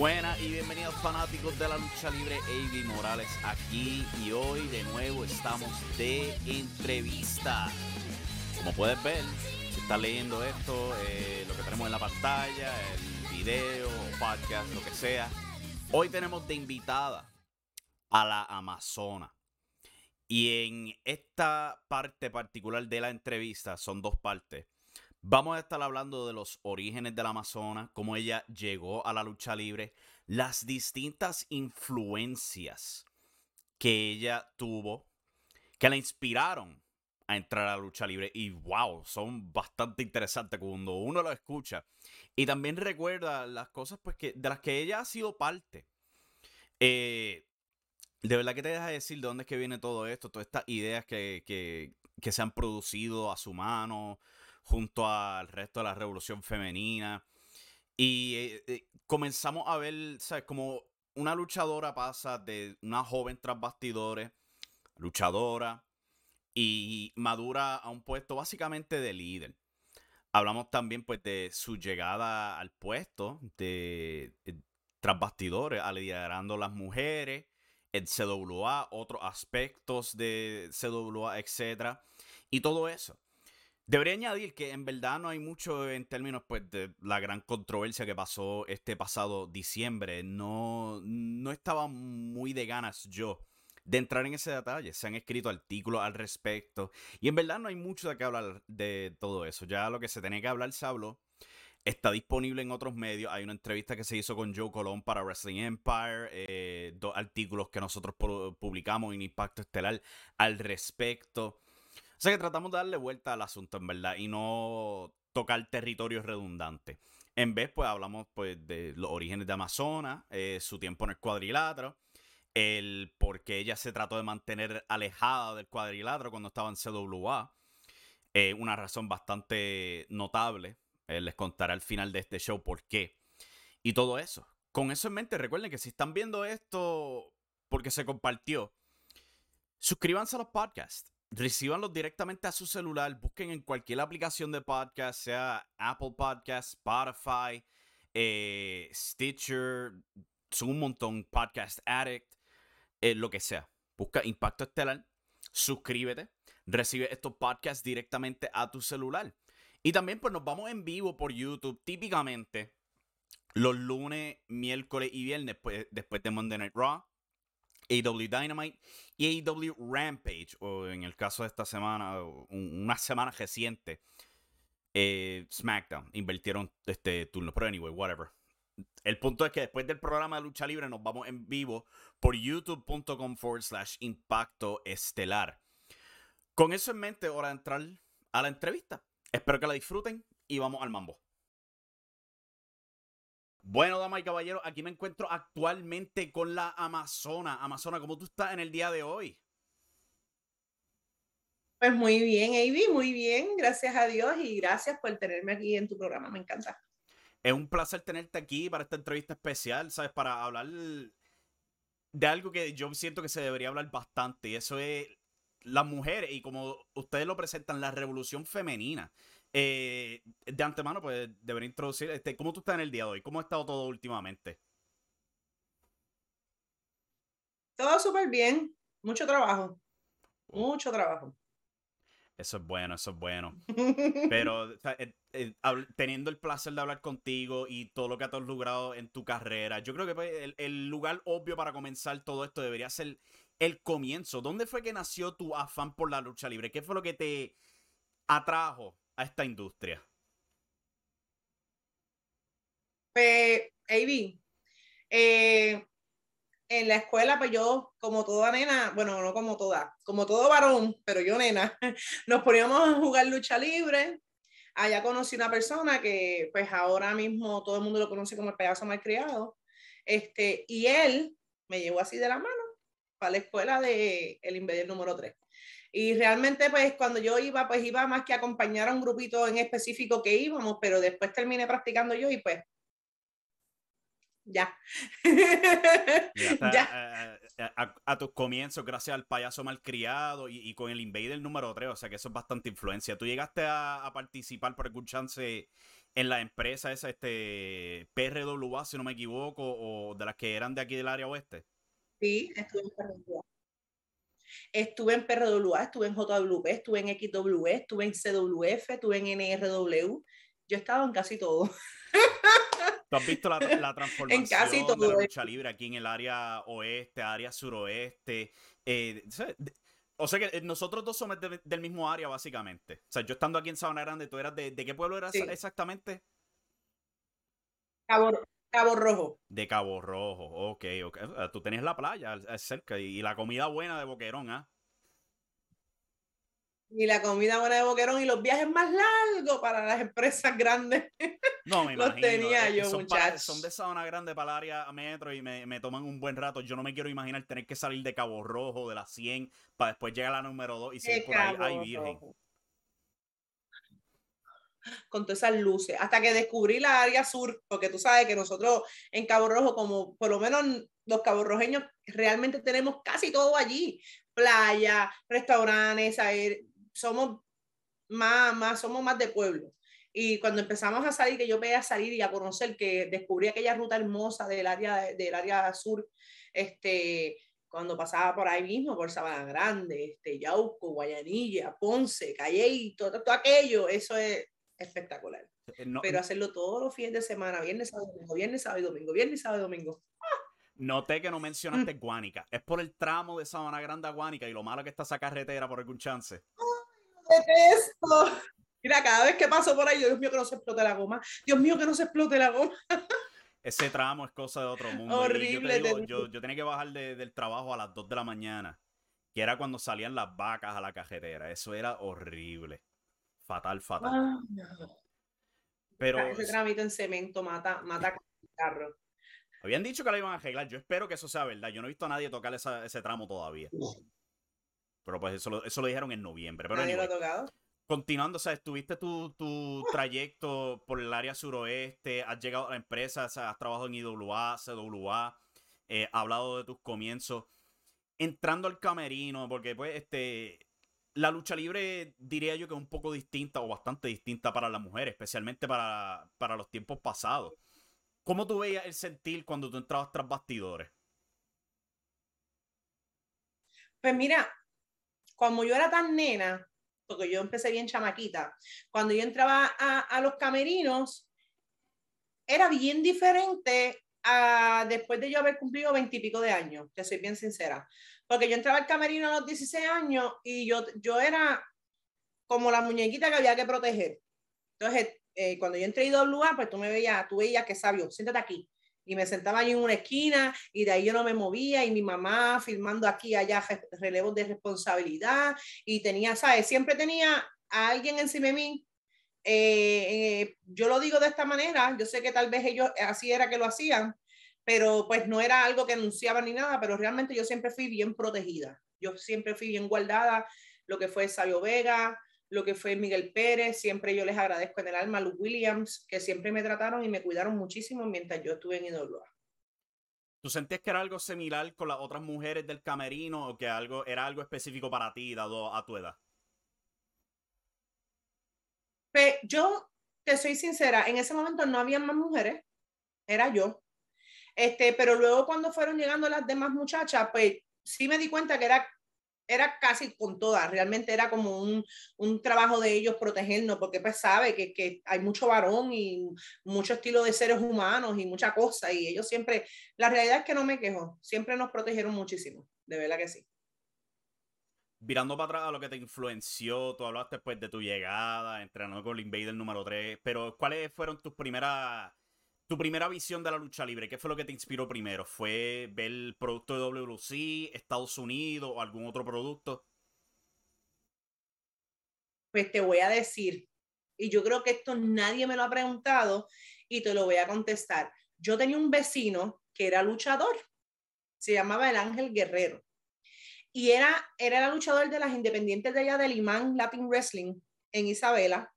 Buenas y bienvenidos fanáticos de la lucha libre, Avi Morales aquí y hoy de nuevo estamos de entrevista. Como puedes ver, si estás leyendo esto, eh, lo que tenemos en la pantalla, el video, podcast, lo que sea, hoy tenemos de invitada a la Amazona. Y en esta parte particular de la entrevista, son dos partes. Vamos a estar hablando de los orígenes de la Amazona, cómo ella llegó a la lucha libre, las distintas influencias que ella tuvo, que la inspiraron a entrar a la lucha libre. Y wow, son bastante interesantes cuando uno lo escucha. Y también recuerda las cosas pues, que, de las que ella ha sido parte. Eh, de verdad que te deja decir de dónde es que viene todo esto, todas estas ideas que, que, que se han producido a su mano junto al resto de la revolución femenina. Y eh, eh, comenzamos a ver, ¿sabes? Como una luchadora pasa de una joven tras luchadora, y madura a un puesto básicamente de líder. Hablamos también pues de su llegada al puesto de, de eh, tras liderando las mujeres, el CWA, otros aspectos de CWA, etc. Y todo eso. Debería añadir que en verdad no hay mucho en términos pues, de la gran controversia que pasó este pasado diciembre. No, no estaba muy de ganas yo de entrar en ese detalle. Se han escrito artículos al respecto. Y en verdad no hay mucho de qué hablar de todo eso. Ya lo que se tenía que hablar se habló. Está disponible en otros medios. Hay una entrevista que se hizo con Joe Colón para Wrestling Empire. Eh, dos artículos que nosotros publicamos en Impacto Estelar al respecto. O sea que tratamos de darle vuelta al asunto, en verdad, y no tocar territorios redundantes. En vez, pues hablamos pues, de los orígenes de Amazonas, eh, su tiempo en el cuadrilátero, el por qué ella se trató de mantener alejada del cuadrilátero cuando estaba en CWA. Eh, una razón bastante notable. Eh, les contaré al final de este show por qué. Y todo eso. Con eso en mente, recuerden que si están viendo esto porque se compartió, suscríbanse a los podcasts recibanlos directamente a su celular, busquen en cualquier aplicación de podcast, sea Apple Podcast, Spotify, eh, Stitcher, son un montón, Podcast Addict, eh, lo que sea. Busca Impacto Estelar, suscríbete, recibe estos podcasts directamente a tu celular. Y también pues nos vamos en vivo por YouTube, típicamente los lunes, miércoles y viernes pues, después de Monday Night Raw. AW Dynamite y AW Rampage, o en el caso de esta semana, una semana reciente, eh, SmackDown. Invirtieron este turno, pero anyway, whatever. El punto es que después del programa de lucha libre nos vamos en vivo por youtube.com forward slash impacto estelar. Con eso en mente, hora de entrar a la entrevista. Espero que la disfruten y vamos al mambo. Bueno, damas y caballeros, aquí me encuentro actualmente con la Amazona. Amazona, ¿cómo tú estás en el día de hoy? Pues muy bien, Avi, muy bien, gracias a Dios y gracias por tenerme aquí en tu programa, me encanta. Es un placer tenerte aquí para esta entrevista especial, ¿sabes? Para hablar de algo que yo siento que se debería hablar bastante y eso es las mujeres y como ustedes lo presentan, la revolución femenina. Eh, de antemano, pues debería introducir, este, ¿cómo tú estás en el día de hoy? ¿Cómo ha estado todo últimamente? Todo súper bien, mucho trabajo, mucho trabajo. Eso es bueno, eso es bueno. Pero eh, eh, teniendo el placer de hablar contigo y todo lo que has logrado en tu carrera, yo creo que pues, el, el, lugar obvio para comenzar todo esto debería ser el comienzo. ¿Dónde fue que nació tu afán por la lucha libre? ¿Qué fue lo que te atrajo a esta industria? Pues, AB, eh, en la escuela, pues yo, como toda nena, bueno, no como toda, como todo varón, pero yo nena, nos poníamos a jugar lucha libre. Allá conocí una persona que, pues ahora mismo todo el mundo lo conoce como el pedazo malcriado. Este, y él me llevó así de la mano para la escuela de El Invader número 3. Y realmente, pues cuando yo iba, pues iba más que acompañar a un grupito en específico que íbamos, pero después terminé practicando yo y pues ya. ya. A, tus comienzos, gracias al payaso malcriado y, y con el Invader número 3, o sea que eso es bastante influencia. ¿Tú llegaste a, participar por algún chance en la empresa esa, este, PRWA, si no me equivoco, o de las que eran de aquí del área oeste. Sí, estuve en PRWA. Estuve en PRWA, estuve en JWP, estuve en XW, estuve en CWF, estuve en NRW. Yo he estado en casi todo. ¿Tú has visto la, la transformación casi de la lucha libre aquí en el área oeste, área suroeste? Eh, o sea que eh, nosotros dos somos del mismo área, básicamente. O sea, yo estando aquí en Sabana Grande, ¿tú eras de, qué pueblo eras exactamente? Cabo, Cabo, Rojo. De Cabo Rojo, ok, ok. Tú tenías la playa cerca y, la comida buena de Boquerón, ¿ah? y la comida buena de Boquerón y los viajes más largos para las empresas grandes. No, me los tenía yo, son son de zona grande para el área metro y me, me, toman un buen rato. Yo no me quiero imaginar tener que salir de Cabo Rojo, de la 100, para después llegar a la número 2 y seguir por ahí. Ay, virgen. Con todas esas luces. Hasta que descubrí la área sur, porque tú sabes que nosotros en Cabo Rojo, como por lo menos los caborrojeños, realmente tenemos casi todo allí. Playa, restaurantes, somos más, más, somos más de pueblo. Y cuando empezamos a salir, que yo veía salir y a conocer, que descubrí aquella ruta hermosa del área, del área sur, este, cuando pasaba por ahí mismo, por Sabana Grande, este, Yauco, Guayanilla, Ponce, Calle y todo, todo aquello, eso es espectacular. Eh, Pero hacerlo todos los fines de semana, viernes, sábado, domingo, viernes, sábado y domingo, viernes, sábado y domingo. Noté que no mencionaste mm. Guánica. Es por el tramo de Sabana Grande a Guánica y lo malo que está esa carretera por algún chance. detesto. Mira, cada vez que paso por ahí, Dios mío, que no se explote la goma. Dios mío, que no se explote la goma. Ese tramo es cosa de otro mundo. Horrible. Yo, yo, tenía que bajar del trabajo a las 2 de la mañana, que era cuando salían las vacas a la carretera. Eso era horrible. Fatal, fatal. Ah, Pero, ese trámite en cemento mata, mata carro. Habían dicho que la iban a arreglar. Yo espero que eso sea verdad. Yo no he visto a nadie tocar ese tramo todavía. Pero pues eso, eso lo dijeron en noviembre. Pero ¿Nadie lo ha tocado? Continuando, o sea, estuviste tu, tu trayecto por el área suroeste, has llegado a la empresa, has trabajado en IWA, CWA, eh, has hablado de tus comienzos. Entrando al camerino, porque pues este, la lucha libre diría yo que es un poco distinta o bastante distinta para las mujeres, especialmente para, para los tiempos pasados. ¿Cómo tú veías el sentir cuando tú entrabas tras bastidores? Pues mira, como yo era tan nena, porque yo empecé bien chamaquita, cuando yo entraba a, los camerinos, era bien diferente a después de yo haber cumplido veintipico de años, te soy bien sincera. Porque yo entraba al camerino a los 16 años y yo, yo era como la muñequita que había que proteger. Entonces, eh, cuando yo entré a IWA, pues tú me veías, tú veías que sabio, siéntate aquí. Y me sentaba ahí en una esquina y de ahí yo no me movía y mi mamá filmando aquí allá relevos de responsabilidad y tenía, ¿sabes? Siempre tenía a alguien encima de mí. Eh, eh, yo lo digo de esta manera, yo sé que tal vez ellos así era que lo hacían, pero pues no era algo que anunciaban ni nada, pero realmente yo siempre fui bien protegida. Yo siempre fui bien guardada, lo que fue Sabio Vega, lo que fue Miguel Pérez, siempre yo les agradezco en el alma a Luke Williams, que siempre me trataron y me cuidaron muchísimo mientras yo estuve en IWA. ¿Tú sentías que era algo similar con las otras mujeres del camerino o que algo, era algo específico para ti, dado a tu edad? Pues, yo te soy sincera, en ese momento no había más mujeres, era yo. Este, pero luego cuando fueron llegando las demás muchachas, pues sí me di cuenta que era era casi con todas, realmente era como un, un trabajo de ellos protegernos, porque pues sabe que, que, hay mucho varón y mucho estilo de seres humanos y mucha cosa, y ellos siempre, la realidad es que no me quejo, siempre nos protegieron muchísimo, de verdad que sí. Virando para atrás a lo que te influenció, tú hablaste pues de tu llegada, entrenando con el Invader número 3, pero ¿cuáles fueron tus primeras tu primera visión de la lucha libre, ¿qué fue lo que te inspiró primero? ¿Fue ver el producto de WC, Estados Unidos o algún otro producto? Pues te voy a decir, y yo creo que esto nadie me lo ha preguntado y te lo voy a contestar. Yo tenía un vecino que era luchador, se llamaba el Ángel Guerrero, y era, era el luchador de las independientes de allá del Imán Latin Wrestling en Isabela,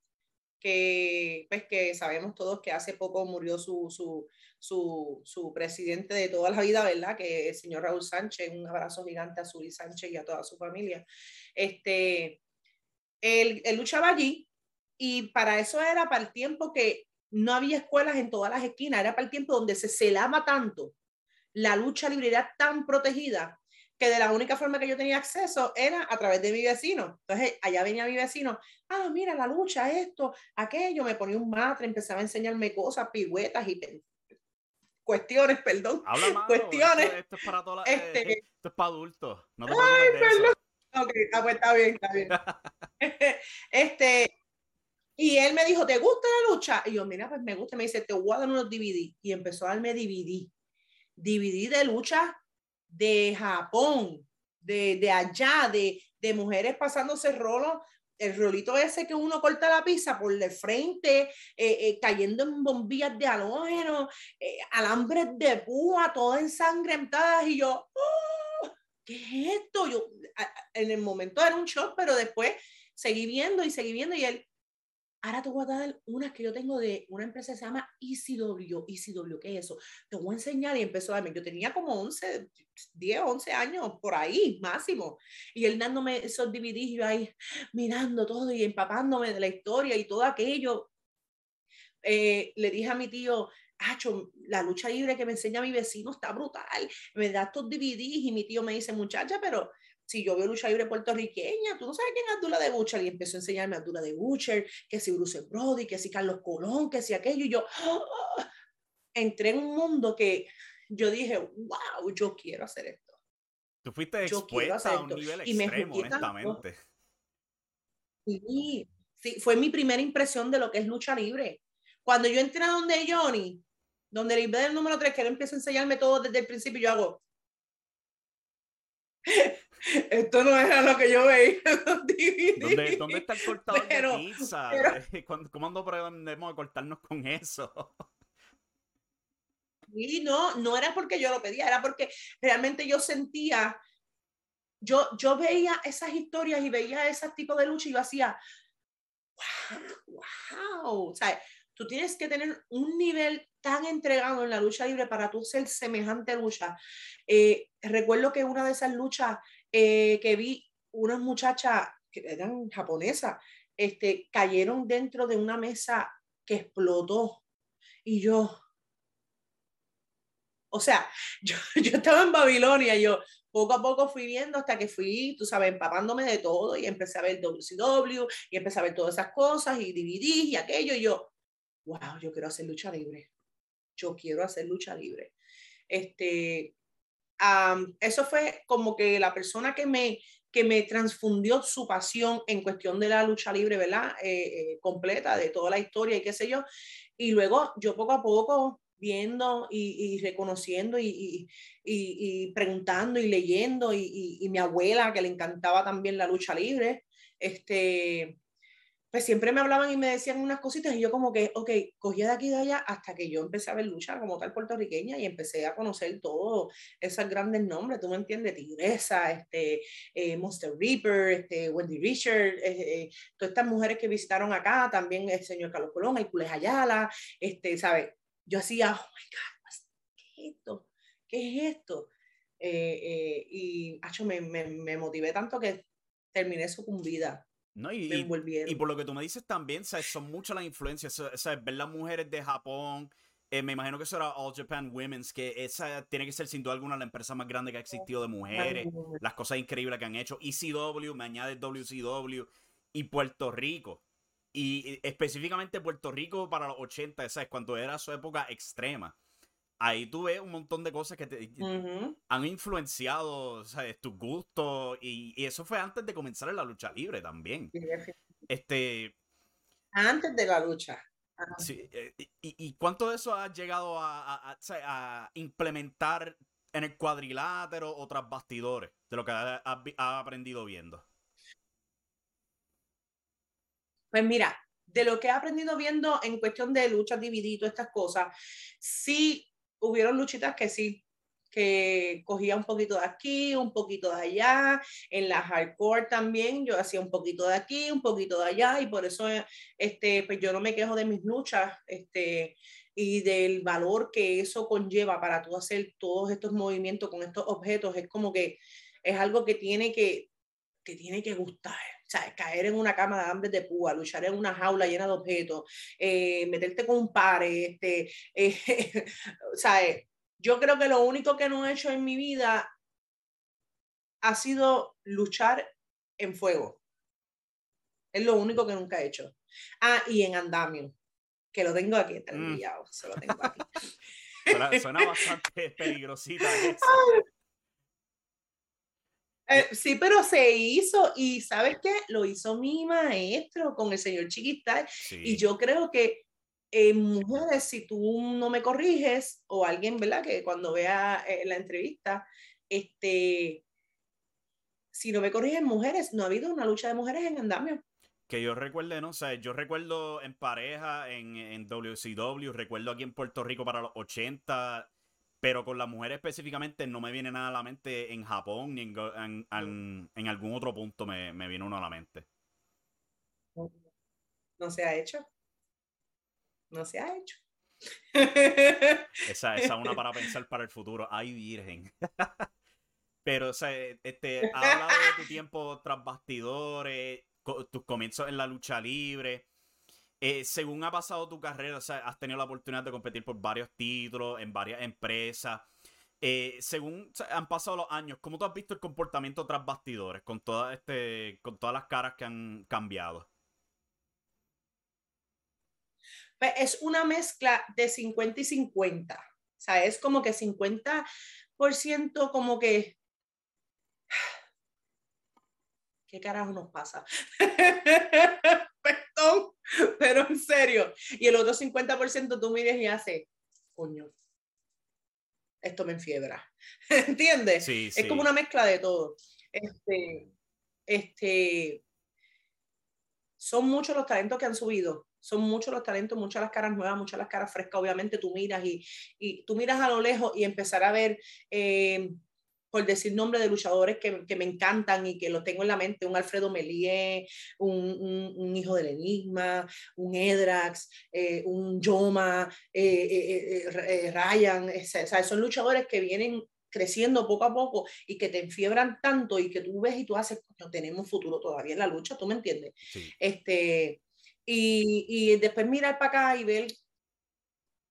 que, pues, que sabemos todos que hace poco murió su, su, su, su, presidente de toda la vida, ¿verdad? Que el señor Raúl Sánchez, un abrazo gigante a Suri Sánchez y a toda su familia. Este, él, él luchaba allí y para eso era para el tiempo que no había escuelas en todas las esquinas, era para el tiempo donde se celaba tanto, la lucha libre era tan protegida que de la única forma que yo tenía acceso era a través de mi vecino. Entonces, allá venía mi vecino, ah, mira la lucha, esto, aquello, me ponía un matre, empezaba a enseñarme cosas, pigüetas y cuestiones, perdón. Habla más, cuestiones. Esto, es para todas este, esto es para adultos. No te ay, perdón. Ok, ah, pues está bien, está bien. este, y él me dijo, ¿te gusta la lucha? Y yo, mira, pues me gusta. Me dice, te voy a dar unos DVD. Y empezó a darme DVD. DVD de lucha de Japón, de, de allá, de, de mujeres pasándose rolo, el rolito ese que uno corta la pizza por de frente, eh, eh, cayendo en bombillas de halógeno, eh, alambres de púa, todas ensangrentadas, y yo, ¡Oh! ¿qué es esto? Yo, en el momento era un shock, pero después seguí viendo y seguí viendo, y él, Ahora te voy a dar unas que yo tengo de una empresa que se llama ECW. ECW, ¿qué es eso? Te voy a enseñar y empezó a darme. Yo tenía como 11, 10, 11 años por ahí, máximo. Y él dándome esos DVDs yo ahí mirando todo y empapándome de la historia y todo aquello. Eh, le dije a mi tío, Acho, la lucha libre que me enseña mi vecino está brutal. Me da estos DVDs y mi tío me dice, muchacha, pero si yo veo lucha libre puertorriqueña, tú no sabes quién es Abdullah de Butcher, y empezó a enseñarme a Abdullah de Butcher, que si Bruce Brody, que si Carlos Colón, que si aquello, y yo ¡ah! entré en un mundo que yo dije, wow, yo quiero hacer esto. Tú fuiste expuesta a un nivel y extremo, honestamente. Sí, sí, fue mi primera impresión de lo que es lucha libre. Cuando yo entré a donde Johnny, donde el del número 3, que él empieza a enseñarme todo desde el principio, yo hago, esto no era lo que yo veía ¿Dónde, ¿Dónde, está el cortador de pizza? ¿Cómo aprendemos a cortarnos con eso? Y no, no era porque yo lo pedía, era porque realmente yo sentía, yo, yo veía esas historias y veía ese tipo de lucha y yo hacía, wow, wow, o sea, tú tienes que tener un nivel tan entregado en la lucha libre para tú ser semejante lucha. Eh, recuerdo que una de esas luchas eh, que vi unas muchachas que eran japonesas, este, cayeron dentro de una mesa que explotó. Y yo, o sea, yo, yo estaba en Babilonia, yo poco a poco fui viendo hasta que fui, tú sabes, empapándome de todo y empecé a ver WCW y empecé a ver todas esas cosas y DVD y aquello y yo, wow, yo quiero hacer lucha libre. Yo quiero hacer lucha libre. Este, eso fue como que la persona que me, que me transfundió su pasión en cuestión de la lucha libre, ¿verdad? Eh, eh, completa, de toda la historia y qué sé yo. Y luego yo poco a poco viendo y, reconociendo y, y, preguntando y leyendo y, mi abuela que le encantaba también la lucha libre, este, pues siempre me hablaban y me decían unas cositas y yo como que, ok, cogía de aquí y de allá hasta que yo empecé a ver lucha como tal puertorriqueña y empecé a conocer todos esos grandes nombres, tú me entiendes, Tigresa, este, eh, Monster Reaper, este, Wendy Richard, eh, eh, todas estas mujeres que visitaron acá, también el señor Carlos Colón, el Cules Ayala, este, ¿sabes? Yo hacía, oh my God, ¿qué es esto? ¿Qué es esto? y hecho, me, me, me motivé tanto que terminé sucumbida no, y, y, por lo que tú me dices también, ¿sabes? son muchas las influencias, ¿sabes? ver las mujeres de Japón, eh, me imagino que eso era All Japan Women's, que esa tiene que ser sin duda alguna la empresa más grande que ha existido de mujeres, las cosas increíbles que han hecho. ECW, me añade WCW y Puerto Rico. Y específicamente Puerto Rico para los 80, ¿sabes? Cuando era su época extrema ahí tú ves un montón de cosas que te han influenciado ¿sabes? tus gustos y, eso fue antes de comenzar en la lucha libre también. este antes de la lucha. Sí, eh, y, y, cuánto de eso has llegado a, a, implementar en el cuadrilátero o tras bastidores de lo que has aprendido viendo? Pues mira, de lo que he aprendido viendo en cuestión de luchas dividido, estas cosas, sí hubieron luchitas que sí, que cogía un poquito de aquí, un poquito de allá, en la hardcore también yo hacía un poquito de aquí, un poquito de allá y por eso este, pues yo no me quejo de mis luchas este, y del valor que eso conlleva para tú hacer todos estos movimientos con estos objetos, es como que es algo que tiene que, que tiene que gustar, sea, caer en una cama de hambre de púa, luchar en una jaula llena de objetos, eh, meterte con un pare, este, eh, o sea, yo creo que lo único que no he hecho en mi vida ha sido luchar en fuego. Es lo único que nunca he hecho. Ah, y en andamio, que lo tengo aquí, está mm. se lo tengo aquí. suena, bastante peligrosita. Eh, sí, pero se hizo y ¿sabes qué? Lo hizo mi maestro con el señor Chiquita y yo creo que en mujeres, si tú no me corriges o alguien, ¿verdad? Que cuando vea eh, la entrevista, este, si no me corrigen mujeres, no ha habido una lucha de mujeres en andamio. Que yo recuerde, no sé, yo recuerdo en pareja, en, en WCW, recuerdo aquí en Puerto Rico para los 80, pero con las mujeres específicamente no me viene nada a la mente en Japón ni en, en, algún otro punto me, me, viene uno a la mente. No se ha hecho. No se ha hecho. Esa es una para pensar para el futuro. Ay, virgen. Pero, o sea, este, ha hablado de tu tiempo tras bastidores, tus comienzos en la lucha libre. Eh, según ha pasado tu carrera, o sea, has tenido la oportunidad de competir por varios títulos en varias empresas. Eh, según han pasado los años, ¿cómo tú has visto el comportamiento tras bastidores con, toda este, con todas las caras que han cambiado? Pues, es una mezcla de 50 y 50. O sea, es como que 50% como que... ¿Qué carajo nos pasa? Perdón, pero en serio. Y el otro 50% tú miras y haces, coño, esto me enfiebra. ¿Entiendes? es como una mezcla de todo. Este, este, son muchos los talentos que han subido. Son muchos los talentos, muchas las caras nuevas, muchas las caras frescas. Obviamente tú miras y, y tú miras a lo lejos y empezar a ver eh, por decir nombre de luchadores que, que, me encantan y que lo tengo en la mente, un Alfredo Melié, un, un, hijo del enigma, un Edrax, eh, un Yoma, eh, eh, Ryan, o sea, son luchadores que vienen creciendo poco a poco y que te enfiebran tanto y que tú ves y tú haces, no tenemos futuro todavía en la lucha, ¿tú me entiendes? Este, y, y después mirar para acá y ver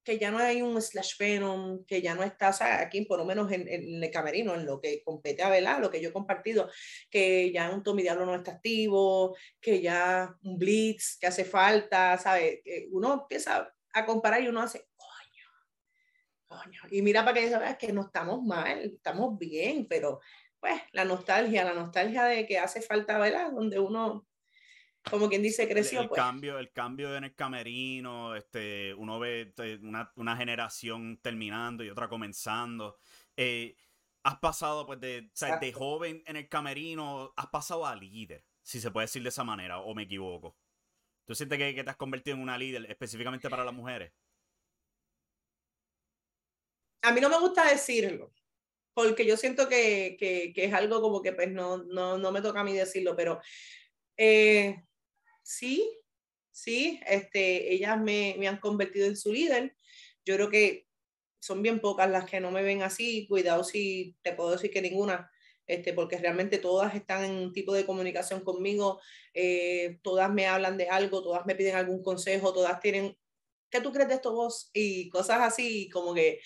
que ya no hay un slash venom, que ya no está, o sea, aquí por lo menos en, el camerino, en lo que compete a velar, lo que yo he compartido, que ya un Tommy Diablo no está activo, que ya un Blitz, que hace falta, ¿sabes? Uno empieza a comparar y uno hace, coño, coño, y mira para que sabes que no estamos mal, estamos bien, pero pues la nostalgia, la nostalgia de que hace falta, ¿verdad? Donde uno como quien dice, creció. El, pues. cambio, el cambio en el camerino, este, uno ve una, una generación terminando y otra comenzando. Eh, has pasado pues de, de joven en el camerino, has pasado a líder, si se puede decir de esa manera, o me equivoco. ¿Tú sientes que, que te has convertido en una líder específicamente para las mujeres? A mí no me gusta decirlo, porque yo siento que, que, que es algo como que pues no, no, no, me toca a mí decirlo, pero eh, sí, sí, este, ellas me, me han convertido en su líder. Yo creo que son bien pocas las que no me ven así. Cuidado si te puedo decir que ninguna, este, porque realmente todas están en un tipo de comunicación conmigo, eh, todas me hablan de algo, todas me piden algún consejo, todas tienen, ¿qué tú crees de esto vos? Y cosas así, como que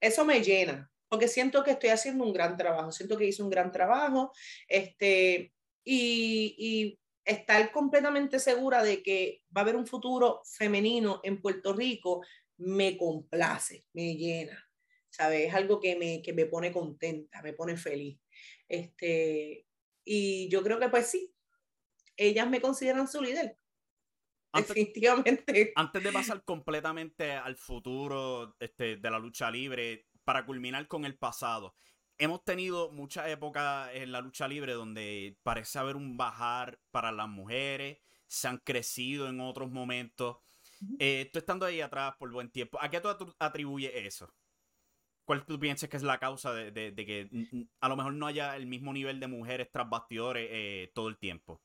eso me llena, porque siento que estoy haciendo un gran trabajo, siento que hice un gran trabajo, este, y, y estar completamente segura de que va a haber un futuro femenino en Puerto Rico me complace, me llena, ¿sabes? Es algo que me, que me pone contenta, me pone feliz. Este, y yo creo que pues sí, ellas me consideran su líder. definitivamente. Antes de pasar completamente al futuro este, de la lucha libre, para culminar con el pasado, hemos tenido muchas épocas en la lucha libre donde parece haber un bajar para las mujeres, se han crecido en otros momentos. Eh, tú estando ahí atrás por buen tiempo, ¿a qué tú atribuyes eso? ¿Cuál tú piensas que es la causa de, que a lo mejor no haya el mismo nivel de mujeres tras bastidores eh, todo el tiempo?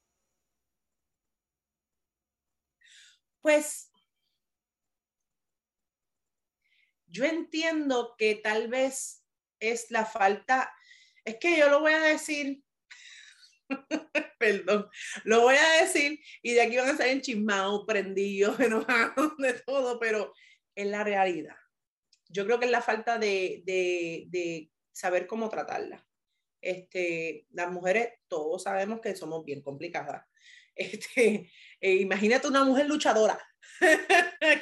Pues yo entiendo que tal vez es la falta, es que yo lo voy a decir, perdón, lo voy a decir y de aquí van a salir chismados, prendidos, enojados, de todo, pero es la realidad. Yo creo que es la falta de, de, de saber cómo tratarla. Este, las mujeres, todos sabemos que somos bien complicadas. Este, eh, imagínate una mujer luchadora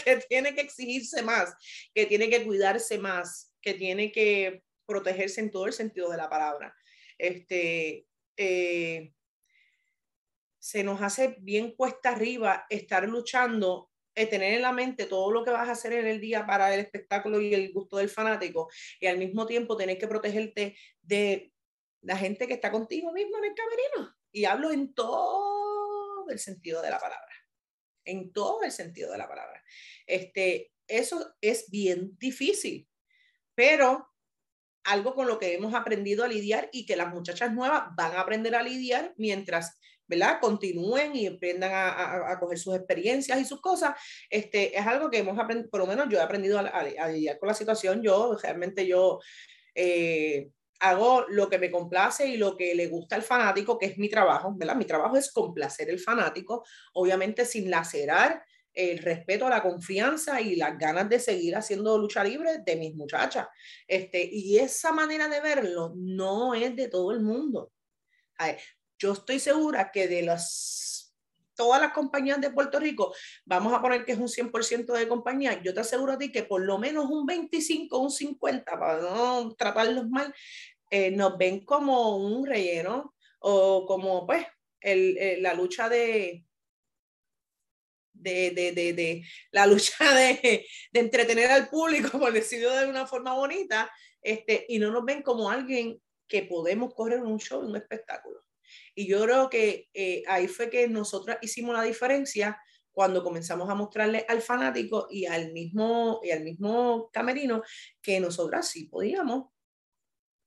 que tiene que exigirse más, que tiene que cuidarse más, que tiene que protegerse en todo el sentido de la palabra. Este, eh, se nos hace bien cuesta arriba estar luchando, eh, tener en la mente todo lo que vas a hacer en el día para el espectáculo y el gusto del fanático, y al mismo tiempo tener que protegerte de la gente que está contigo mismo en el camerino. Y hablo en todo el sentido de la palabra, en todo el sentido de la palabra. Este, eso es bien difícil, pero algo con lo que hemos aprendido a lidiar y que las muchachas nuevas van a aprender a lidiar mientras ¿verdad? Continúen y aprendan a, a, coger sus experiencias y sus cosas. Este, es algo que hemos aprendido, por lo menos yo he aprendido a, lidiar con la situación. Yo, realmente yo eh, hago lo que me complace y lo que le gusta al fanático, que es mi trabajo, ¿verdad? Mi trabajo es complacer el fanático, obviamente sin lacerar el respeto, la confianza y las ganas de seguir haciendo lucha libre de mis muchachas. Este, y esa manera de verlo no es de todo el mundo. yo estoy segura que de las, todas las compañías de Puerto Rico, vamos a poner que es un 100% de compañía, yo te aseguro a ti que por lo menos un 25, un 50, para no tratarlos mal, eh, nos ven como un relleno o como pues el, la lucha de, de, de, de, de, la lucha de, entretener al público, por decirlo de una forma bonita, este, y no nos ven como alguien que podemos correr un show, un espectáculo. Y yo creo que eh, ahí fue que nosotros hicimos la diferencia cuando comenzamos a mostrarle al fanático y al mismo, y al mismo camerino que nosotras sí podíamos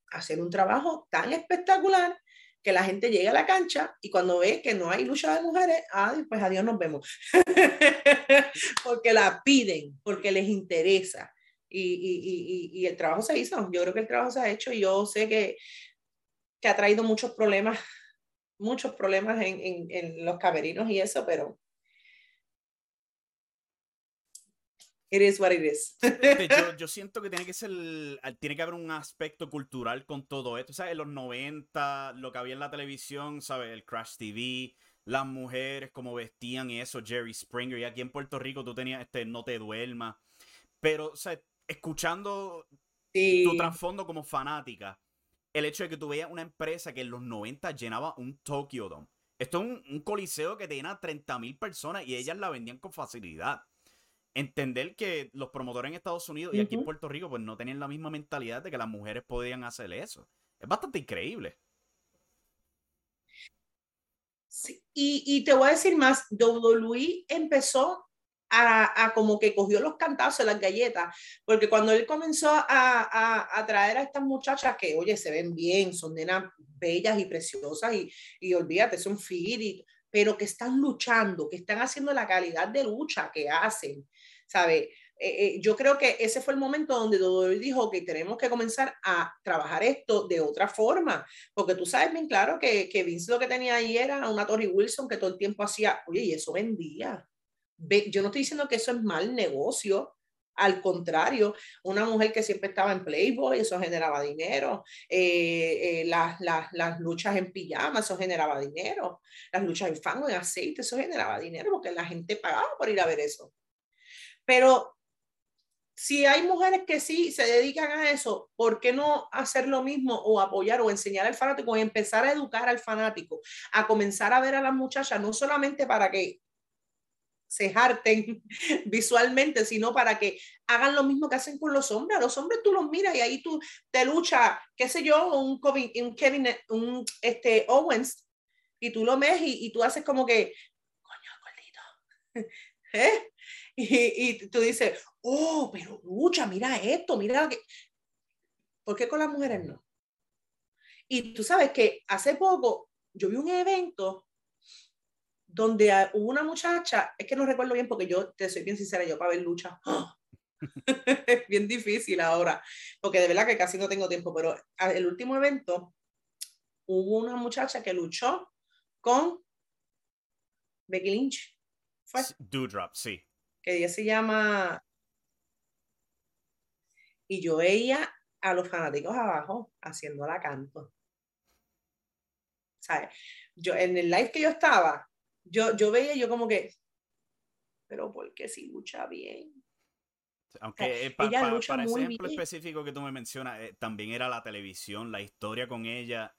hacer un trabajo tan espectacular que la gente llegue a la cancha y cuando ve que no hay lucha de mujeres, ah, pues adiós nos vemos. porque la piden, porque les interesa. Y, y, y, y, el trabajo se hizo. Yo creo que el trabajo se ha hecho y yo sé que, que ha traído muchos problemas, muchos problemas en, en, en los camerinos y eso, pero it is what it is. yo, yo, siento que tiene que ser, tiene que haber un aspecto cultural con todo esto. ¿Sabes? En los 90, lo que había en la televisión, ¿sabes? El Crash TV, las mujeres, como vestían y eso, Jerry Springer. Y aquí en Puerto Rico tú tenías este No Te Duermas. Pero. Escuchando tu trasfondo como fanática, el hecho de que tú veías una empresa que en los 90 llenaba un Tokyo Dome. Esto es un, un coliseo que tenía 30 mil personas y ellas la vendían con facilidad entender que los promotores en Estados Unidos y aquí en Puerto Rico pues no tenían la misma mentalidad de que las mujeres podían hacer eso. Es bastante increíble. Sí, y, y, te voy a decir más, WWE empezó a, a, como que cogió los cantazos, las galletas, porque cuando él comenzó a, a, a, traer a estas muchachas que, oye, se ven bien, son nenas bellas y preciosas y, y olvídate, son fit, y, pero que están luchando, que están haciendo la calidad de lucha que hacen, ¿sabe? Eh, eh, yo creo que ese fue el momento donde WWE dijo que tenemos que comenzar a trabajar esto de otra forma, porque tú sabes bien claro que, que Vince lo que tenía ahí era una Tori Wilson que todo el tiempo hacía, oye, y eso vendía. Yo no estoy diciendo que eso es mal negocio, al contrario, una mujer que siempre estaba en Playboy, eso generaba dinero. Eh, eh, las, las, las, luchas en pijama, eso generaba dinero. Las luchas en fango, en aceite, eso generaba dinero porque la gente pagaba por ir a ver eso. Pero si hay mujeres que sí se dedican a eso, ¿por qué no hacer lo mismo o apoyar o enseñar al fanático o empezar a educar al fanático, a comenzar a ver a las muchachas, no solamente para que se harten visualmente, sino para que hagan lo mismo que hacen con los hombres. A los hombres tú los miras y ahí tú te lucha, qué sé yo, un Kevin, un, este, Owens, y tú lo ves y, y tú haces como que, coño, gordito. ¿Eh? Y, y, tú dices, oh, pero lucha, mira esto, mira que... ¿Por qué con las mujeres no? Y tú sabes que hace poco yo vi un evento donde hubo una muchacha, es que no recuerdo bien porque yo te soy bien sincera, yo para ver lucha, es bien difícil ahora, porque de verdad que casi no tengo tiempo, pero el último evento hubo una muchacha que luchó con Becky Lynch. ¿Fue? Drop, sí. Que ella se llama. Y yo veía a los fanáticos abajo haciendo la canto. ¿Sabes? Yo, en el live que yo estaba, yo, yo veía yo como que, pero porque si lucha bien. Aunque para ese ejemplo específico que tú me mencionas, eh, también era la televisión, la historia con ella.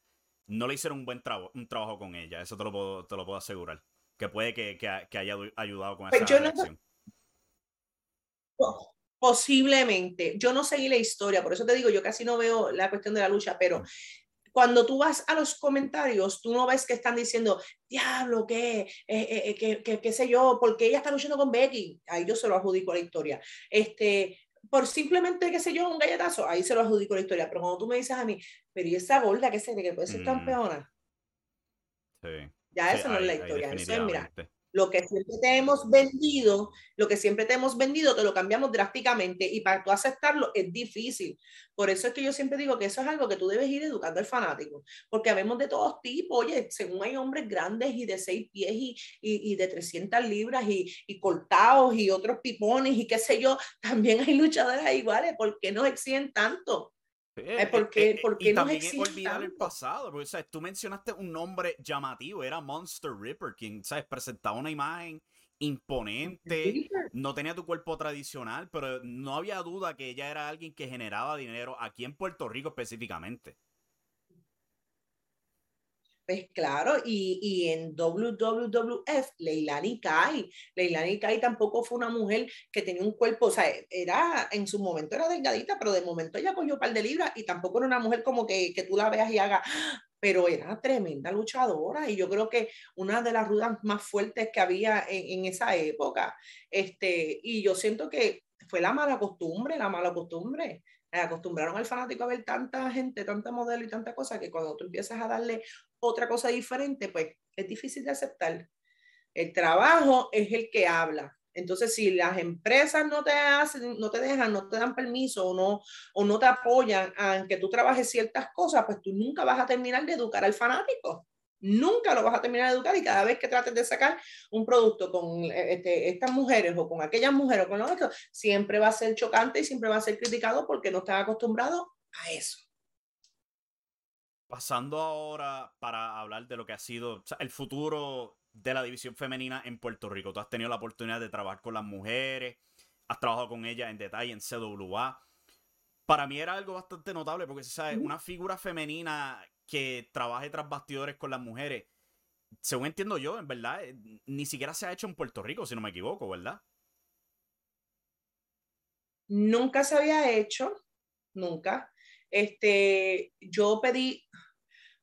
No le hicieron un buen trabajo, un trabajo con ella, eso te lo puedo, te lo puedo asegurar. Que puede que, que, haya ayudado con pues esa yo posiblemente, yo no seguí la historia, por eso te digo, yo casi no veo la cuestión de la lucha, pero mm cuando tú vas a los comentarios, tú no ves que están diciendo, diablo, ¿qué? Eh, eh, eh ¿qué, sé yo? porque ella está luchando con Becky? Ahí yo se lo adjudico a la historia. Este, por simplemente, qué sé yo, un galletazo, ahí se lo adjudico a la historia. Pero cuando tú me dices a mí, pero ¿y esa gorda que se que puede ser mm. campeona? Sí. Ya eso no es la historia. Eso es, mira, lo que siempre te hemos vendido, lo que siempre te hemos vendido, te lo cambiamos drásticamente y para tú aceptarlo es difícil. Por eso es que yo siempre digo que eso es algo que tú debes ir educando al fanático, porque habemos de todos tipos, oye, según hay hombres grandes y de seis pies y, y, de 300 libras y, y, cortados y otros pipones y qué sé yo, también hay luchadoras iguales, ¿por qué no exigen tanto? Eh, porque, eh, porque y no también olvidar el pasado, porque ¿sabes? tú mencionaste un nombre llamativo, era Monster Ripper, quien ¿sabes? presentaba una imagen imponente, no tenía tu cuerpo tradicional, pero no había duda que ella era alguien que generaba dinero aquí en Puerto Rico específicamente. Pues claro, y, y en WWF, Leilani Kai, Leilani Kai tampoco fue una mujer que tenía un cuerpo, o sea, era, en su momento era delgadita, pero de momento ella cogió un par de libras y tampoco era una mujer como que, que tú la veas y haga, pero era tremenda luchadora y yo creo que una de las rudas más fuertes que había en, en esa época, este, y yo siento que fue la mala costumbre, la mala costumbre. Acostumbraron al fanático a ver tanta gente, tanta modelo y tanta cosa que cuando tú empiezas a darle otra cosa diferente, pues es difícil de aceptar. El trabajo es el que habla. Entonces, si las empresas no te hacen, no te dejan, no te dan permiso o no, o no te apoyan a que tú trabajes ciertas cosas, pues tú nunca vas a terminar de educar al fanático nunca lo vas a terminar de educar y cada vez que trates de sacar un producto con eh, este, estas mujeres o con aquellas mujeres o con los otros, siempre va a ser chocante y siempre va a ser criticado porque no están acostumbrados a eso. Pasando ahora para hablar de lo que ha sido el futuro de la división femenina en Puerto Rico. Tú has tenido la oportunidad de trabajar con las mujeres, has trabajado con ellas en detalle en CWA. Para mí era algo bastante notable porque, ¿sabes? Una figura femenina que trabaje tras bastidores con las mujeres, según entiendo yo, en verdad, eh, ni siquiera se ha hecho en Puerto Rico, si no me equivoco, ¿verdad? Nunca se había hecho, nunca. Este, yo pedí,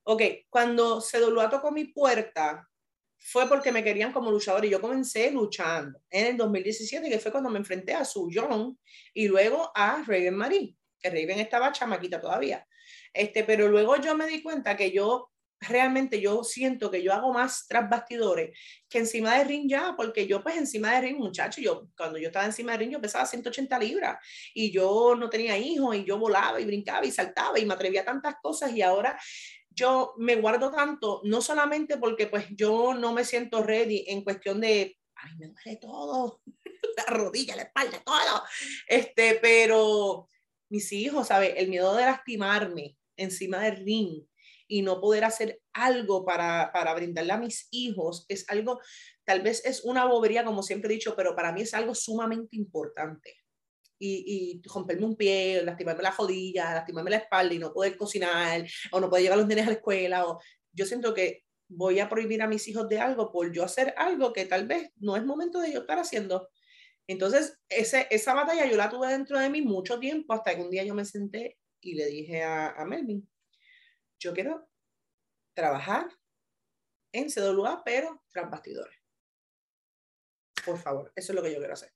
ok, cuando se tocó mi puerta, fue porque me querían como luchador y yo comencé luchando en el 2017, que fue cuando me enfrenté a Su John y luego a Raven Marie, que Raven estaba chamaquita todavía. Este, pero luego yo me di cuenta que yo realmente yo siento que yo hago más tras bastidores que encima de ring ya, porque yo pues encima de ring, muchacho, yo cuando yo estaba encima de ring yo pesaba 180 libras y yo no tenía hijos y yo volaba y brincaba y saltaba y me atrevía a tantas cosas y ahora yo me guardo tanto, no solamente porque pues yo no me siento ready en cuestión de, ay, me duele todo, la rodilla, la espalda, todo, este, pero mis hijos, ¿sabes? El miedo de lastimarme, encima del ring y no poder hacer algo para, para brindarle a mis hijos es algo, tal vez es una bobería, como siempre he dicho, pero para mí es algo sumamente importante. Y, y, romperme un pie, lastimarme la jodilla, lastimarme la espalda y no poder cocinar, o no poder llevar los nenes a la escuela, o yo siento que voy a prohibir a mis hijos de algo por yo hacer algo que tal vez no es momento de yo estar haciendo. Entonces, ese, esa batalla yo la tuve dentro de mí mucho tiempo, hasta que un día yo me senté y le dije a, a Melvin, yo quiero trabajar en CWA, pero tras bastidores. Por favor, eso es lo que yo quiero hacer.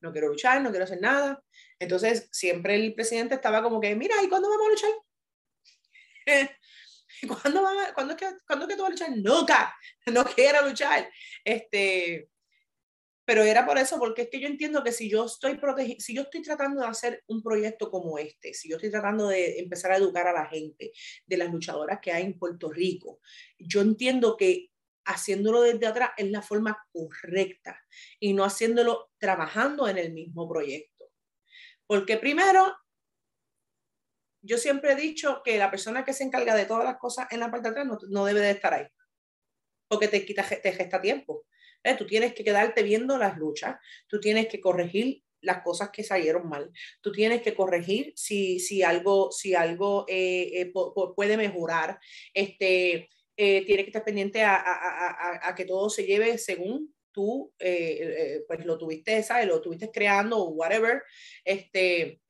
No quiero luchar, no quiero hacer nada. Entonces, siempre el presidente estaba como que, mira, ¿y cuándo vamos a luchar? ¿Cuándo, ¿cuándo, es que, ¿Cuándo es que tú vas a luchar? Nunca, no quiero luchar. Este, pero era por eso, porque es que yo entiendo que si yo estoy protegido, si yo estoy tratando de hacer un proyecto como este, si yo estoy tratando de empezar a educar a la gente de las luchadoras que hay en Puerto Rico, yo entiendo que haciéndolo desde atrás es la forma correcta y no haciéndolo trabajando en el mismo proyecto. Porque primero, yo siempre he dicho que la persona que se encarga de todas las cosas en la parte de atrás no, debe de estar ahí, porque te quita, te gesta tiempo. ¿Eh? Tú tienes que quedarte viendo las luchas, tú tienes que corregir las cosas que salieron mal. Tú tienes que corregir si, si algo, si algo eh, eh, puede mejorar. Este, eh, tienes que estar pendiente a, a, a, que todo se lleve según tú pues lo tuviste, ¿sabes? Lo tuviste creando o whatever. Este,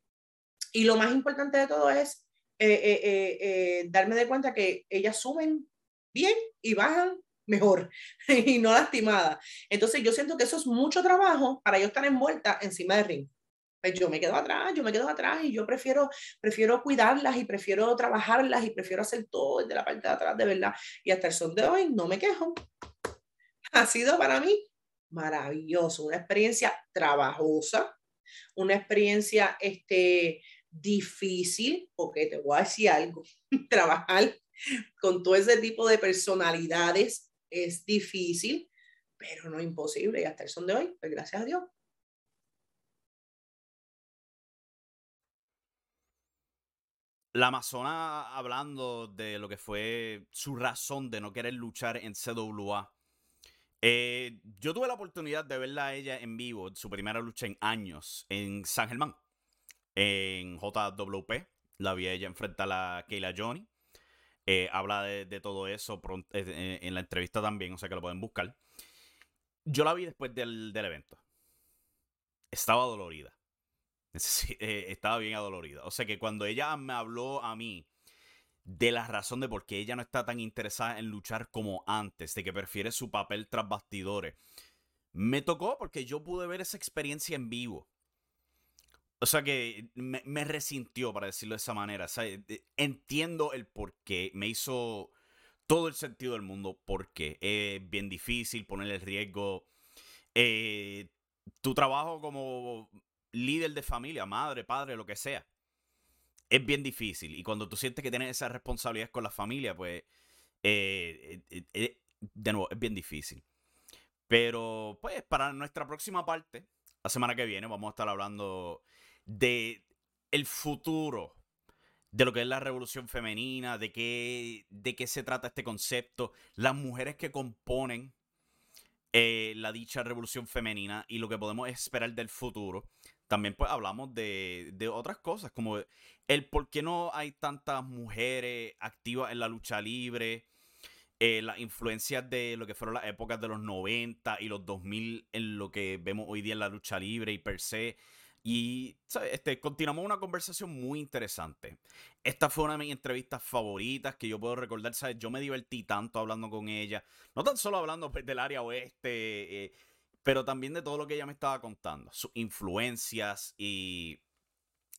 y lo más importante de todo es darme de cuenta que ellas suben bien y bajan mejor y no lastimada. Entonces yo siento que eso es mucho trabajo para yo estar envuelta encima del ring. Pues yo me quedo atrás, yo me quedo atrás y yo prefiero, prefiero cuidarlas y prefiero trabajarlas y prefiero hacer todo desde la parte de atrás de verdad. Y hasta el son de hoy no me quejo. Ha sido para mí maravilloso, una experiencia trabajosa, una experiencia este, difícil, porque te voy a decir algo, trabajar con todo ese tipo de personalidades es difícil, pero no imposible. Y hasta el son de hoy, pues gracias a Dios. La Amazona hablando de lo que fue su razón de no querer luchar en CWA. Eh, yo tuve la oportunidad de verla a ella en vivo, su primera lucha en años, en San Germán, en JWP. La vi a ella enfrentar a la Kayla Johnny. Eh, habla de, todo eso eh, eh, en la entrevista también, o sea que lo pueden buscar. Yo la vi después del, evento. Estaba dolorida. estaba bien adolorida. O sea que cuando ella me habló a mí de la razón de por qué ella no está tan interesada en luchar como antes, de que prefiere su papel tras bastidores, me tocó porque yo pude ver esa experiencia en vivo. O sea que me, resintió, para decirlo de esa manera. entiendo el por qué. Me hizo todo el sentido del mundo porque es bien difícil poner el riesgo. Eh, tu trabajo como líder de familia, madre, padre, lo que sea, es bien difícil. Y cuando tú sientes que tienes esa responsabilidad con la familia, pues, eh, eh, de nuevo, es bien difícil. Pero, pues, para nuestra próxima parte, la semana que viene, vamos a estar hablando de el futuro de lo que es la revolución femenina, de qué, de qué se trata este concepto, las mujeres que componen eh, la dicha revolución femenina y lo que podemos esperar del futuro. También pues hablamos de, de, otras cosas, como el por qué no hay tantas mujeres activas en la lucha libre, eh, las influencias de lo que fueron las épocas de los 90 y los 2000 en lo que vemos hoy día en la lucha libre y per se. Y Este, continuamos una conversación muy interesante. Esta fue una de mis entrevistas favoritas que yo puedo recordar. ¿sabes? Yo me divertí tanto hablando con ella. No tan solo hablando pues, del área oeste, eh, pero también de todo lo que ella me estaba contando. Sus influencias y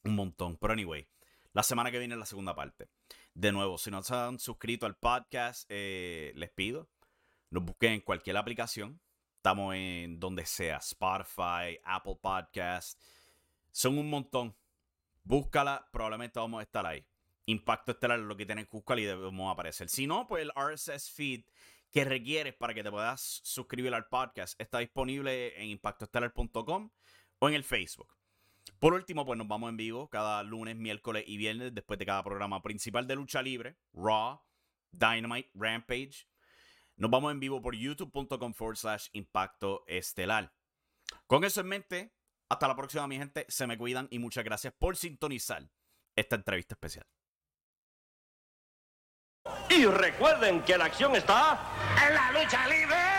un montón. Pero anyway, la semana que viene es la segunda parte. De nuevo, si no se han suscrito al podcast, eh, les pido, nos busquen en cualquier aplicación. Estamos en donde sea, Spotify, Apple Podcast son un montón. Búscala, probablemente vamos a estar ahí. Impacto Estelar es lo que tienes que buscar y debemos aparecer. Si no, pues el RSS feed que requieres para que te puedas suscribir al podcast está disponible en impactoestelar.com o en el Facebook. Por último, pues nos vamos en vivo cada lunes, miércoles y viernes después de cada programa principal de lucha libre, Raw, Dynamite, Rampage. Nos vamos en vivo por youtube.com forward slash impacto estelar. Con eso en mente, hasta la próxima, mi gente. Se me cuidan y muchas gracias por sintonizar esta entrevista especial. Y recuerden que la acción está en la lucha libre.